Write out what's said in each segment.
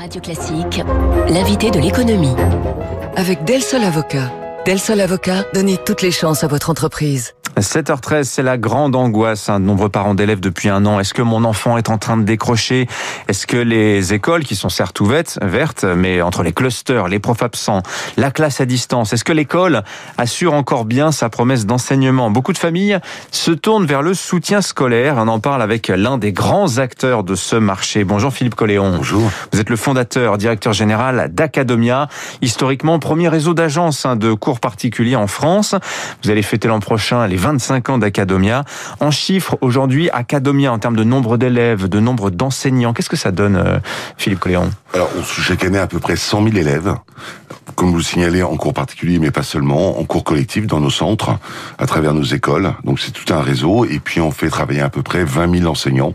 Radio Classique, l'invité de l'économie. Avec Del Sol Avocat. Del Sol Avocat, donnez toutes les chances à votre entreprise. 7h13, c'est la grande angoisse hein, de nombreux parents d'élèves depuis un an. Est-ce que mon enfant est en train de décrocher? Est-ce que les écoles, qui sont certes ouvertes, vertes, mais entre les clusters, les profs absents, la classe à distance, est-ce que l'école assure encore bien sa promesse d'enseignement? Beaucoup de familles se tournent vers le soutien scolaire. On en parle avec l'un des grands acteurs de ce marché. Bonjour Philippe Colléon. Bonjour. Vous êtes le fondateur, directeur général d'Academia, historiquement premier réseau d'agences hein, de cours particuliers en France. Vous allez fêter l'an prochain les 25 ans d'Academia. En chiffres, aujourd'hui, Academia, en termes de nombre d'élèves, de nombre d'enseignants, qu'est-ce que ça donne, euh, Philippe Coléon Alors, chaque année à peu près 100 000 élèves, comme vous le signalez, en cours particulier, mais pas seulement, en cours collectif dans nos centres, à travers nos écoles. Donc c'est tout un réseau, et puis on fait travailler à peu près 20 000 enseignants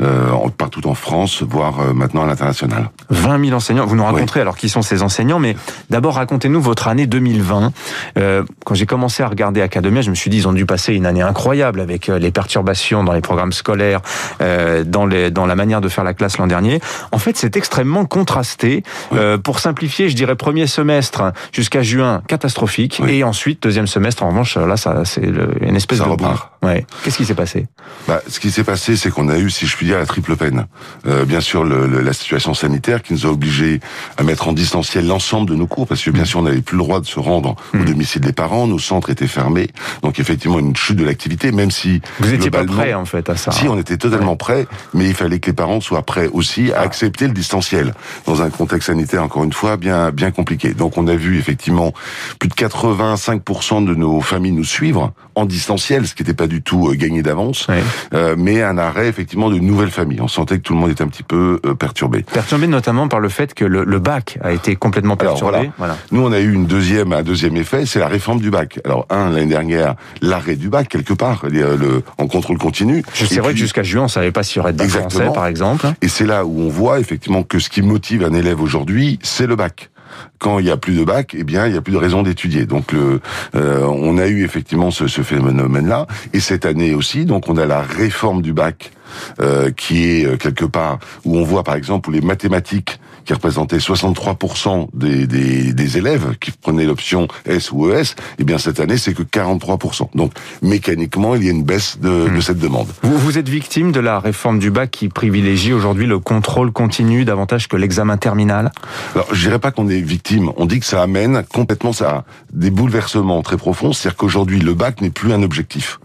euh, partout en France, voire euh, maintenant à l'international. 20 000 enseignants. Vous nous raconterez alors qui sont ces enseignants, mais d'abord racontez-nous votre année 2020. Euh, quand j'ai commencé à regarder Academia, je me suis dit ils ont dû passer une année incroyable avec euh, les perturbations dans les programmes scolaires, euh, dans, les, dans la manière de faire la classe l'an dernier. En fait, c'est extrêmement contrasté. Euh, pour simplifier, je dirais premier semestre jusqu'à juin catastrophique, Oui. et ensuite deuxième semestre en revanche là ça c'est une espèce Ça de repart. Ouais. Qu'est-ce qui s'est passé? Bah, ce qui s'est passé, c'est qu'on a eu, si je puis dire, la triple peine. Euh, bien sûr, le, le- la situation sanitaire qui nous a obligés à mettre en distanciel l'ensemble de nos cours, parce que bien sûr, on n'avait plus le droit de se rendre au domicile des parents, nos centres étaient fermés, donc effectivement une chute de l'activité, même si Vous étiez pas prêt en fait à ça. Si, on était totalement prêts, mais il fallait que les parents soient prêts aussi à accepter le distanciel dans un contexte sanitaire, encore une fois, bien bien compliqué. Donc on a vu effectivement plus de 85% de nos familles nous suivre en distanciel, ce qui n'était pas du tout euh, gagné d'avance, Ouais. euh, mais un arrêt effectivement de nouvelles familles. On sentait que tout le monde était un petit peu euh, perturbé. Perturbé notamment par le fait que le, le bac a été complètement Alors, perturbé. voilà. Nous, on a eu une deuxième, un deuxième effet, c'est la réforme du bac. Alors, un, l'année dernière, l'arrêt du bac, quelque part, le, le- en contrôle continu. C'est vrai que jusqu'à juin, on savait pas s'il y aurait de bac Exactement. français, par exemple. Et c'est là où on voit effectivement que ce qui motive un élève aujourd'hui, c'est le bac. Quand il y a plus de bac, eh bien, il y a plus de raison d'étudier. Donc, euh, on a eu effectivement ce, ce phénomène-là. Et cette année aussi, donc, on a la réforme du bac euh, qui est euh, quelque part où on voit, par exemple, où les mathématiques qui représentaient 63% des, des, des élèves qui prenaient l'option S ou ES, eh bien cette année c'est que 43%. Donc mécaniquement il y a une baisse de, de cette demande. Vous, vous êtes victime de la réforme du bac qui privilégie aujourd'hui le contrôle continu davantage que l'examen terminal? Alors, je dirais pas qu'on est victime. On dit que ça amène complètement ça à des bouleversements très profonds. C'est-à-dire qu'aujourd'hui, le bac n'est plus un objectif.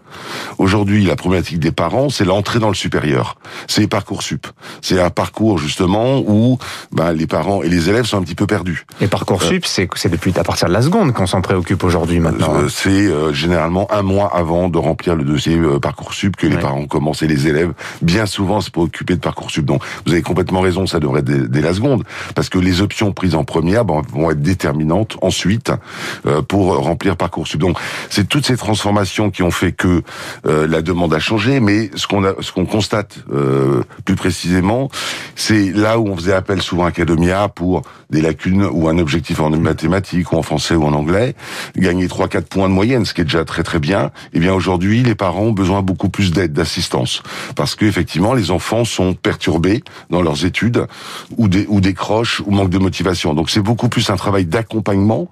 Aujourd'hui, la problématique des parents, c'est l'entrée dans le supérieur. C'est les parcours sup. C'est un parcours justement où ben, les parents et les élèves sont un petit peu perdus. Et Parcoursup, c'est c'est depuis à partir de la seconde qu'on s'en préoccupe aujourd'hui maintenant. Euh, c'est euh, généralement un mois avant de remplir le dossier euh, Parcoursup que les Ouais. parents commencent et les élèves bien souvent se préoccuper de Parcoursup. Donc vous avez complètement raison, ça devrait être dès, dès la seconde parce que les options prises en première ben, vont être déterminantes ensuite euh, pour remplir Parcoursup. Donc c'est toutes ces transformations qui ont fait que euh, la demande a changé, mais ce qu'on ce qu'on constate euh, plus précisément, c'est là où on faisait appel souvent à Academia pour des lacunes ou un objectif en mathématiques ou en français ou en anglais, gagner 3-4 points de moyenne, ce qui est déjà très très bien. Eh bien aujourd'hui, les parents ont besoin beaucoup plus d'aide, d'assistance, parce que effectivement, les enfants sont perturbés dans leurs études ou, des, ou décrochent ou manquent de motivation. Donc c'est beaucoup plus un travail d'accompagnement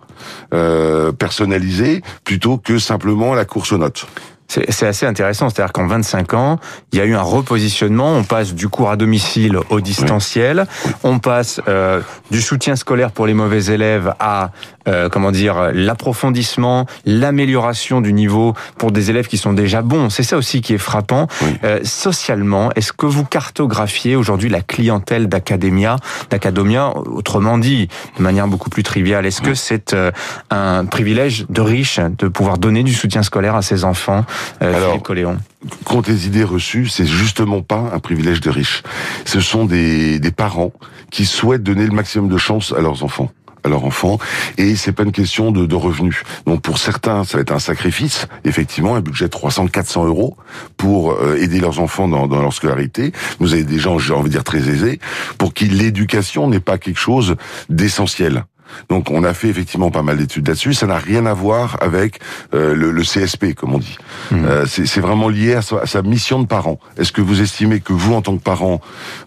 euh, personnalisé plutôt que simplement la course aux notes. C'est assez intéressant, c'est-à-dire qu'en 25 ans, il y a eu un repositionnement. On passe du cours à domicile au distanciel. On passe euh, du soutien scolaire pour les mauvais élèves à euh, comment dire l'approfondissement, l'amélioration du niveau pour des élèves qui sont déjà bons. C'est ça aussi qui est frappant. Oui. Euh, socialement, est-ce que vous cartographiez aujourd'hui la clientèle d'Academia, d'Academia, autrement dit, de manière beaucoup plus triviale, est-ce que c'est euh, un privilège de riche de pouvoir donner du soutien scolaire à ses enfants, Alors, Philippe Coléon contre les idées reçues, c'est justement pas un privilège de riches. Ce sont des, des parents qui souhaitent donner le maximum de chance à leurs enfants à leurs enfants et c'est pas une question de, de revenus. Donc pour certains, ça va être un sacrifice, effectivement, un budget de 300, 400 euros pour euh, aider leurs enfants dans, dans leur scolarité. Vous avez des gens, j'ai envie de dire très aisés, pour qui l'éducation n'est pas quelque chose d'essentiel. Donc on a fait effectivement pas mal d'études là-dessus. Ça n'a rien à voir avec euh, le, le, CSP, comme on dit. Mmh. Euh, c'est vraiment lié à sa, à sa, mission de parent. Est-ce que vous estimez que vous, en tant que parent,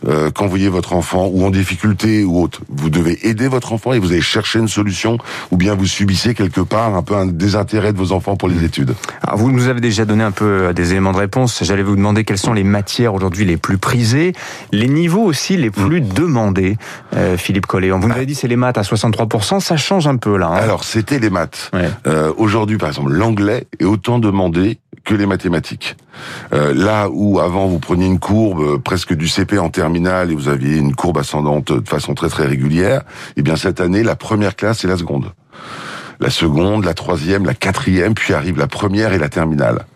euh, quand vous voyez votre enfant ou en difficulté ou autre, vous devez aider votre enfant et vous allez chercher une solution, ou bien vous subissez quelque part un peu un désintérêt de vos enfants pour les études? Alors vous nous avez déjà donné un peu des éléments de réponse. J'allais vous demander quelles sont les matières aujourd'hui les plus prisées, les niveaux aussi les plus demandés. Philippe Collet, vous nous avez dit c'est les maths à 63%, ça change un peu là. Hein. Alors c'était les maths. Euh, Aujourd'hui, par exemple, l'anglais est autant demandé que les mathématiques. Euh, là où avant vous preniez une courbe euh, presque du CP en terminale et vous aviez une courbe ascendante de façon très très régulière, eh bien cette année la première classe est la seconde la seconde, la troisième, la quatrième, puis arrive la première et la terminale.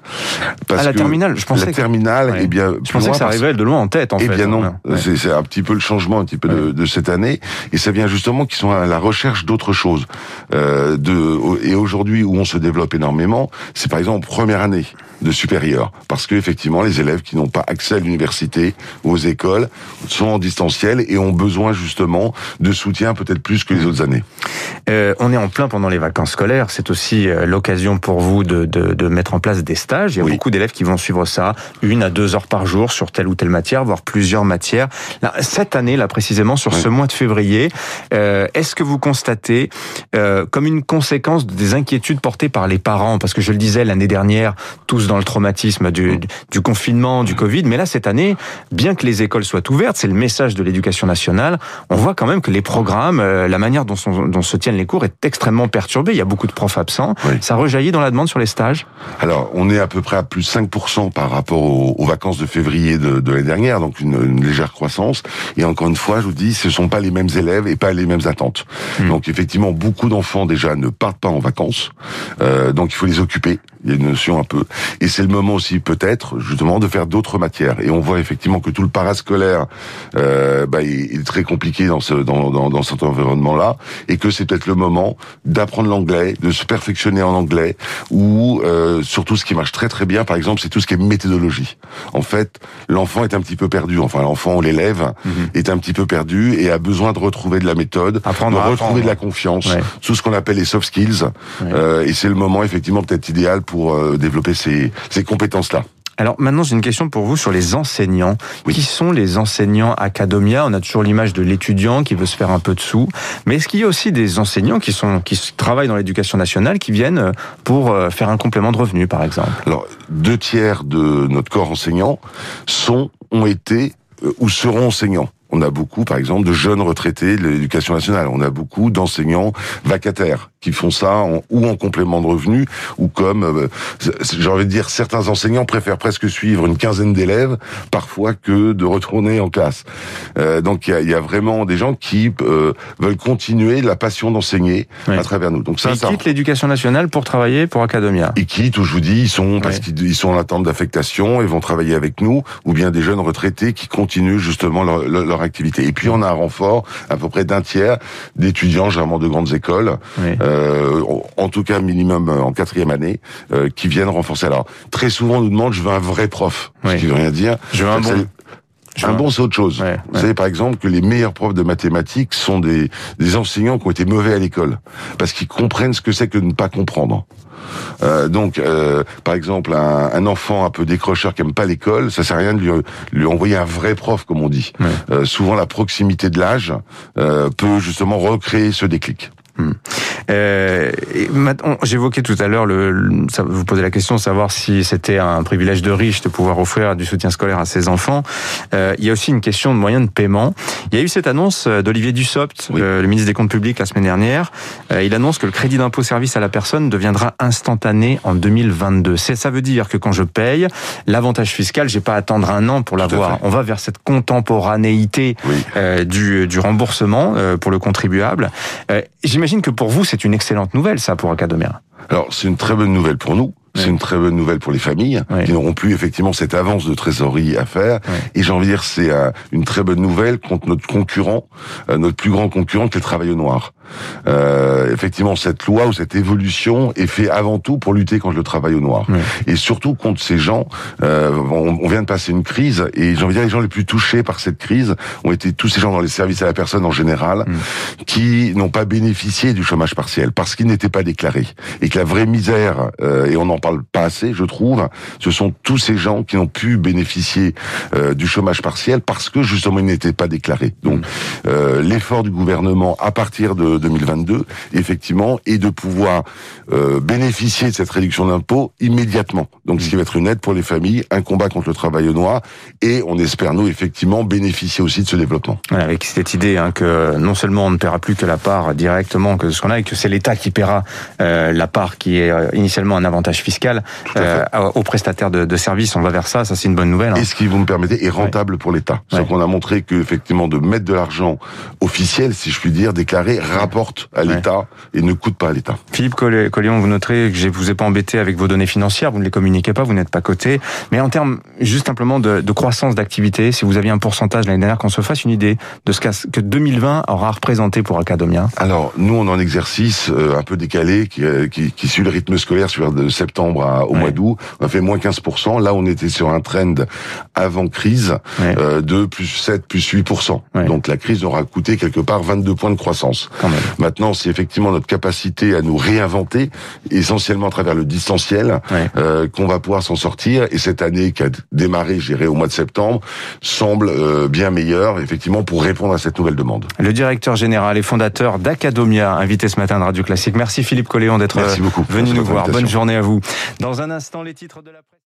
Parce ah, la terminale, je pensais la terminale, eh bien, je pensais que ça arrivait de loin en tête. En eh fait, bien non, c'est un petit peu le changement un petit peu de, de, cette année, et ça vient justement qu'ils sont à la recherche d'autres choses. Euh, de et aujourd'hui où on se développe énormément, c'est par exemple première année de supérieur, parce que effectivement les élèves qui n'ont pas accès à l'université ou aux écoles sont en distanciel et ont besoin justement de soutien peut-être plus que les autres années. Euh, on est en plein pendant les vacances scolaires, c'est aussi euh, l'occasion pour vous de, de, de, mettre en place des stages. Il y a beaucoup d'élèves qui vont suivre ça une à deux heures par jour sur telle ou telle matière, voire plusieurs matières. Cette année, là précisément sur ce mois de février, euh, est-ce que vous constatez euh, comme une conséquence des inquiétudes portées par les parents, parce que je le disais l'année dernière, tous dans le traumatisme du, du confinement, du Covid, mais là cette année, bien que les écoles soient ouvertes, c'est le message de l'éducation nationale, on voit quand même que les programmes, euh, la manière dont, sont, dont se tiennent les cours est extrêmement perturbée. Il y a beaucoup de profs absents. Ça rejaillit dans la demande sur les stages? Alors, on est à peu près à plus 5% par rapport aux, aux, vacances de février de, de l'année dernière, donc une, une, légère croissance. Et encore une fois, je vous dis, ce sont pas les mêmes élèves et pas les mêmes attentes. Mmh. Donc effectivement, beaucoup d'enfants déjà ne partent pas en vacances, euh, donc il faut les occuper. Il y a une notion un peu. Et c'est le moment aussi peut-être justement de faire d'autres matières. Et on voit effectivement que tout le parascolaire euh, bah, il est très compliqué dans ce dans, dans, dans cet environnement-là, et que c'est peut-être le moment d'apprendre l'anglais, de se perfectionner en anglais, ou euh, surtout ce qui marche très très bien, par exemple, c'est tout ce qui est méthodologie. En fait, l'enfant est un petit peu perdu. Enfin, l'enfant ou l'élève mm -hmm. est un petit peu perdu et a besoin de retrouver de la méthode, apprendre de retrouver apprendre. de la confiance, ouais. tout ce qu'on appelle les soft skills. Ouais. Euh, et c'est le moment effectivement peut-être idéal pour euh, développer ces, ces compétences-là. Alors maintenant, j'ai une question pour vous sur les enseignants. Oui. Qui sont les enseignants Academia? On a toujours l'image de l'étudiant qui veut se faire un peu de sous, mais est-ce qu'il y a aussi des enseignants qui sont qui travaillent dans l'éducation nationale qui viennent pour euh, faire un complément de revenu, par exemple? Alors, deux tiers de notre corps enseignant sont ont été euh, ou seront enseignants. On a beaucoup, par exemple, de jeunes retraités de l'éducation nationale. On a beaucoup d'enseignants vacataires qui font ça en, ou en complément de revenus ou comme, euh, j'ai envie de dire, certains enseignants préfèrent presque suivre une quinzaine d'élèves parfois que de retourner en classe. Euh, donc il y, y a, vraiment des gens qui euh, veulent continuer la passion d'enseigner oui. à travers nous. Donc ça, ils ça, quittent l'éducation nationale pour travailler pour Academia. Ils quittent, ou je vous dis, ils sont parce oui. qu'ils sont en attente d'affectation et vont travailler avec nous, ou bien des jeunes retraités qui continuent justement leur, leur activité. Et puis on a un renfort à peu près d'un tiers d'étudiants, généralement de grandes écoles. Oui. Euh, euh, en tout cas minimum euh, en quatrième année, euh, qui viennent renforcer. Alors très souvent on nous demande je veux un vrai prof, oui. ce qui veut rien dire. Je veux un bon. Je un bon, c'est autre chose. Ouais, Vous ouais. savez, par exemple, que les meilleurs profs de mathématiques sont des, des enseignants qui ont été mauvais à l'école. Parce qu'ils comprennent ce que c'est que de ne pas comprendre. Euh, donc, euh, par exemple, un, un, enfant un peu décrocheur qui aime pas l'école, ça sert à rien de lui, lui, envoyer un vrai prof, comme on dit. Ouais. Euh, souvent, la proximité de l'âge euh, peut justement recréer ce déclic. Hmm. Euh, J'évoquais tout à l'heure, vous posez la question de savoir si c'était un privilège de riche de pouvoir offrir du soutien scolaire à ses enfants. Euh, il y a aussi une question de moyens de paiement. Il y a eu cette annonce d'Olivier Dussopt, oui. euh, le ministre des Comptes Publics, la semaine dernière. Euh, il annonce que le crédit d'impôt service à la personne deviendra instantané en 2022. Ça veut dire que quand je paye, l'avantage fiscal, j'ai pas à attendre un an pour l'avoir. On va vers cette contemporanéité oui. Euh, du, du, remboursement euh, pour le contribuable. J'imagine que pour vous, c'est une excellente nouvelle, ça, pour. Alors, c'est une très bonne nouvelle pour nous. C'est une très bonne nouvelle pour les familles oui. qui n'auront plus effectivement cette avance de trésorerie à faire. Oui. Et j'ai envie de dire c'est euh, une très bonne nouvelle contre notre concurrent, euh, notre plus grand concurrent qui est le travail au noir. Euh, effectivement cette loi ou cette évolution est fait avant tout pour lutter contre le travail au noir et surtout contre ces gens. Euh, on, vient de passer une crise et j'ai envie de dire les gens les plus touchés par cette crise ont été tous ces gens dans les services à la personne en général mm. qui n'ont pas bénéficié du chômage partiel parce qu'ils n'étaient pas déclarés et que la vraie misère euh, et on n'en parle pas assez, je trouve, ce sont tous ces gens qui ont pu bénéficier euh, du chômage partiel parce que justement ils n'étaient pas déclarés. Donc mm. euh, l'effort du gouvernement à partir de 2022, effectivement, est de pouvoir euh, bénéficier de cette réduction d'impôt immédiatement. Donc ce qui va être une aide pour les familles, un combat contre le travail au noir, et on espère nous effectivement bénéficier aussi de ce développement. avec cette idée hein, que non seulement on ne paiera plus que la part directement que ce qu'on a, et que c'est l'État qui paiera euh, la part qui est euh, initialement un avantage fiscal euh, aux prestataires de, de, services, on va vers ça, ça c'est une bonne nouvelle. Hein. Et ce qui vous me permettez est rentable pour l'État. Ouais. qu'on a montré que effectivement de mettre de l'argent officiel, si je puis dire, déclaré, rapporte à l'État et ne coûte pas à l'État. Philippe Collion, vous noterez que je vous ai pas embêté avec vos données financières, vous ne les communiquez pas, vous n'êtes pas coté. Mais en termes juste simplement de, de croissance d'activité, si vous aviez un pourcentage l'année dernière, qu'on se fasse une idée de ce que 2020 aura représenté pour Acadomia Alors, nous, on est en exercice euh, un peu décalé qui, euh, qui, qui, suit le rythme scolaire sur de septembre à, au mois d'août. On a fait moins 15%. Là, on était sur un trend avant crise euh, de plus 7, plus 8%. Donc la crise aura coûté quelque part 22 points de croissance. Maintenant, c'est effectivement notre capacité à nous réinventer, essentiellement à travers le distanciel, euh, qu'on va pouvoir s'en sortir. Et cette année qui a démarré, j'irai au mois de septembre, semble euh, bien meilleure, effectivement, pour répondre à cette nouvelle demande. Le directeur général et fondateur d'Acadomia, invité ce matin de Radio Classique. Merci Philippe Colléon d'être venu nous voir. Bonne journée à vous. Dans un instant, les titres de la presse.